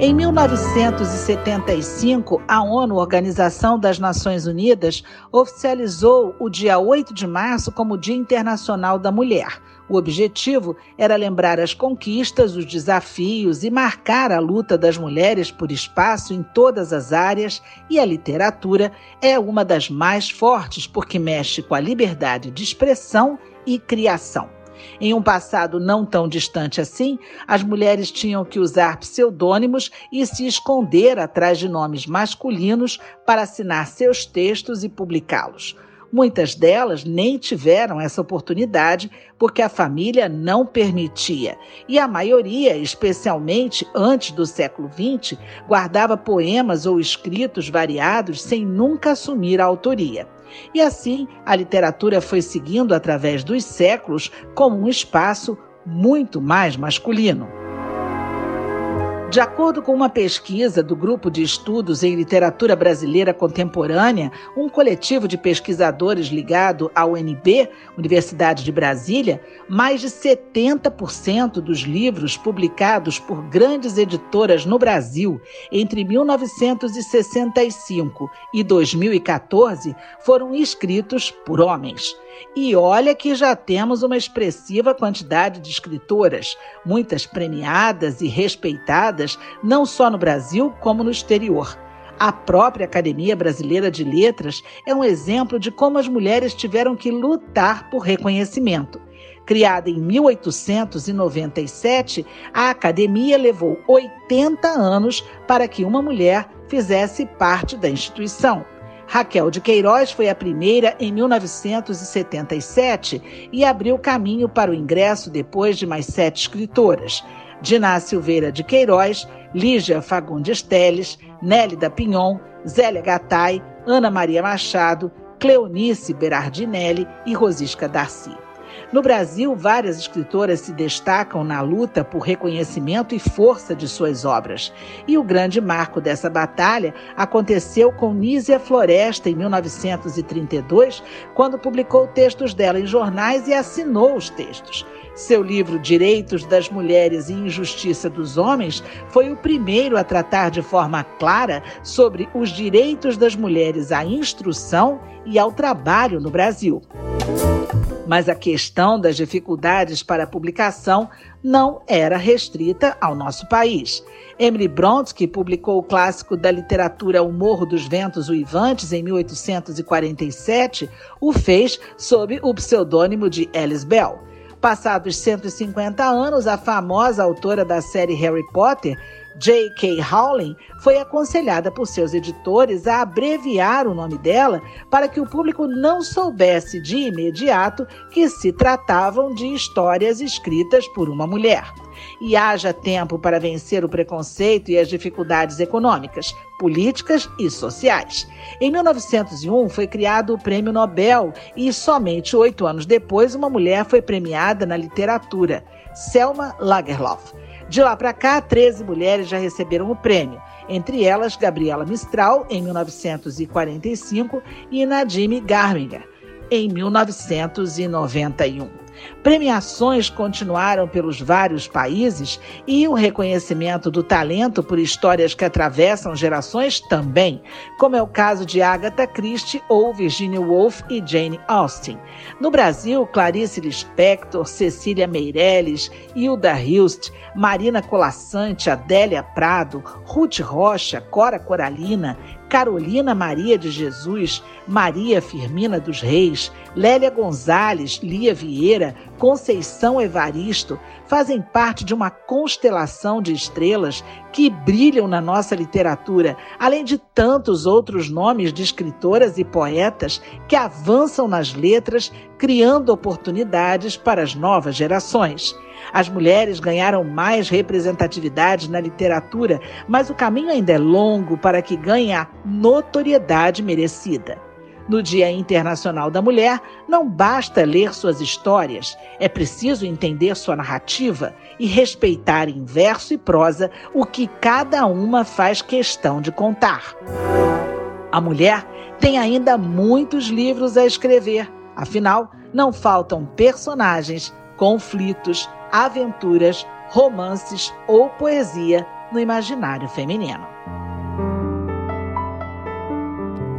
Em 1975, a ONU, Organização das Nações Unidas, oficializou o dia 8 de março como Dia Internacional da Mulher. O objetivo era lembrar as conquistas, os desafios e marcar a luta das mulheres por espaço em todas as áreas, e a literatura é uma das mais fortes porque mexe com a liberdade de expressão e criação. Em um passado não tão distante assim, as mulheres tinham que usar pseudônimos e se esconder atrás de nomes masculinos para assinar seus textos e publicá-los. Muitas delas nem tiveram essa oportunidade porque a família não permitia. E a maioria, especialmente antes do século XX, guardava poemas ou escritos variados sem nunca assumir a autoria. E assim, a literatura foi seguindo através dos séculos como um espaço muito mais masculino. De acordo com uma pesquisa do Grupo de Estudos em Literatura Brasileira Contemporânea, um coletivo de pesquisadores ligado à UNB, Universidade de Brasília, mais de 70% dos livros publicados por grandes editoras no Brasil entre 1965 e 2014 foram escritos por homens. E olha que já temos uma expressiva quantidade de escritoras, muitas premiadas e respeitadas, não só no Brasil, como no exterior. A própria Academia Brasileira de Letras é um exemplo de como as mulheres tiveram que lutar por reconhecimento. Criada em 1897, a academia levou 80 anos para que uma mulher fizesse parte da instituição. Raquel de Queiroz foi a primeira em 1977 e abriu caminho para o ingresso depois de mais sete escritoras. Diná Silveira de Queiroz, Lígia Fagundes Teles, Nélida Pinhon, Zélia Gattai, Ana Maria Machado, Cleonice Berardinelli e Rosisca Darcy. No Brasil, várias escritoras se destacam na luta por reconhecimento e força de suas obras. E o grande marco dessa batalha aconteceu com Nízia Floresta em 1932, quando publicou textos dela em jornais e assinou os textos. Seu livro Direitos das Mulheres e Injustiça dos Homens foi o primeiro a tratar de forma clara sobre os direitos das mulheres à instrução e ao trabalho no Brasil. Mas a questão das dificuldades para a publicação não era restrita ao nosso país. Emily Brontë, publicou o clássico da literatura O Morro dos Ventos Uivantes em 1847, o fez sob o pseudônimo de Alice Bell. Passados 150 anos, a famosa autora da série Harry Potter J.K. Rowling foi aconselhada por seus editores a abreviar o nome dela para que o público não soubesse de imediato que se tratavam de histórias escritas por uma mulher. E haja tempo para vencer o preconceito e as dificuldades econômicas, políticas e sociais. Em 1901 foi criado o Prêmio Nobel e somente oito anos depois uma mulher foi premiada na literatura, Selma Lagerlof. De lá para cá, 13 mulheres já receberam o prêmio, entre elas Gabriela Mistral, em 1945, e Nadine Garminger, em 1991. Premiações continuaram pelos vários países e o reconhecimento do talento por histórias que atravessam gerações também, como é o caso de Agatha Christie ou Virginia Woolf e Jane Austen. No Brasil, Clarice Lispector, Cecília Meirelles, Hilda Hilst, Marina Colassante, Adélia Prado, Ruth Rocha, Cora Coralina, Carolina Maria de Jesus, Maria Firmina dos Reis, Lélia Gonzalez, Lia Vieira, Conceição Evaristo fazem parte de uma constelação de estrelas que brilham na nossa literatura, além de tantos outros nomes de escritoras e poetas que avançam nas letras, criando oportunidades para as novas gerações. As mulheres ganharam mais representatividade na literatura, mas o caminho ainda é longo para que ganhe a notoriedade merecida. No Dia Internacional da Mulher, não basta ler suas histórias, é preciso entender sua narrativa e respeitar em verso e prosa o que cada uma faz questão de contar. A mulher tem ainda muitos livros a escrever, afinal, não faltam personagens, conflitos, aventuras, romances ou poesia no imaginário feminino.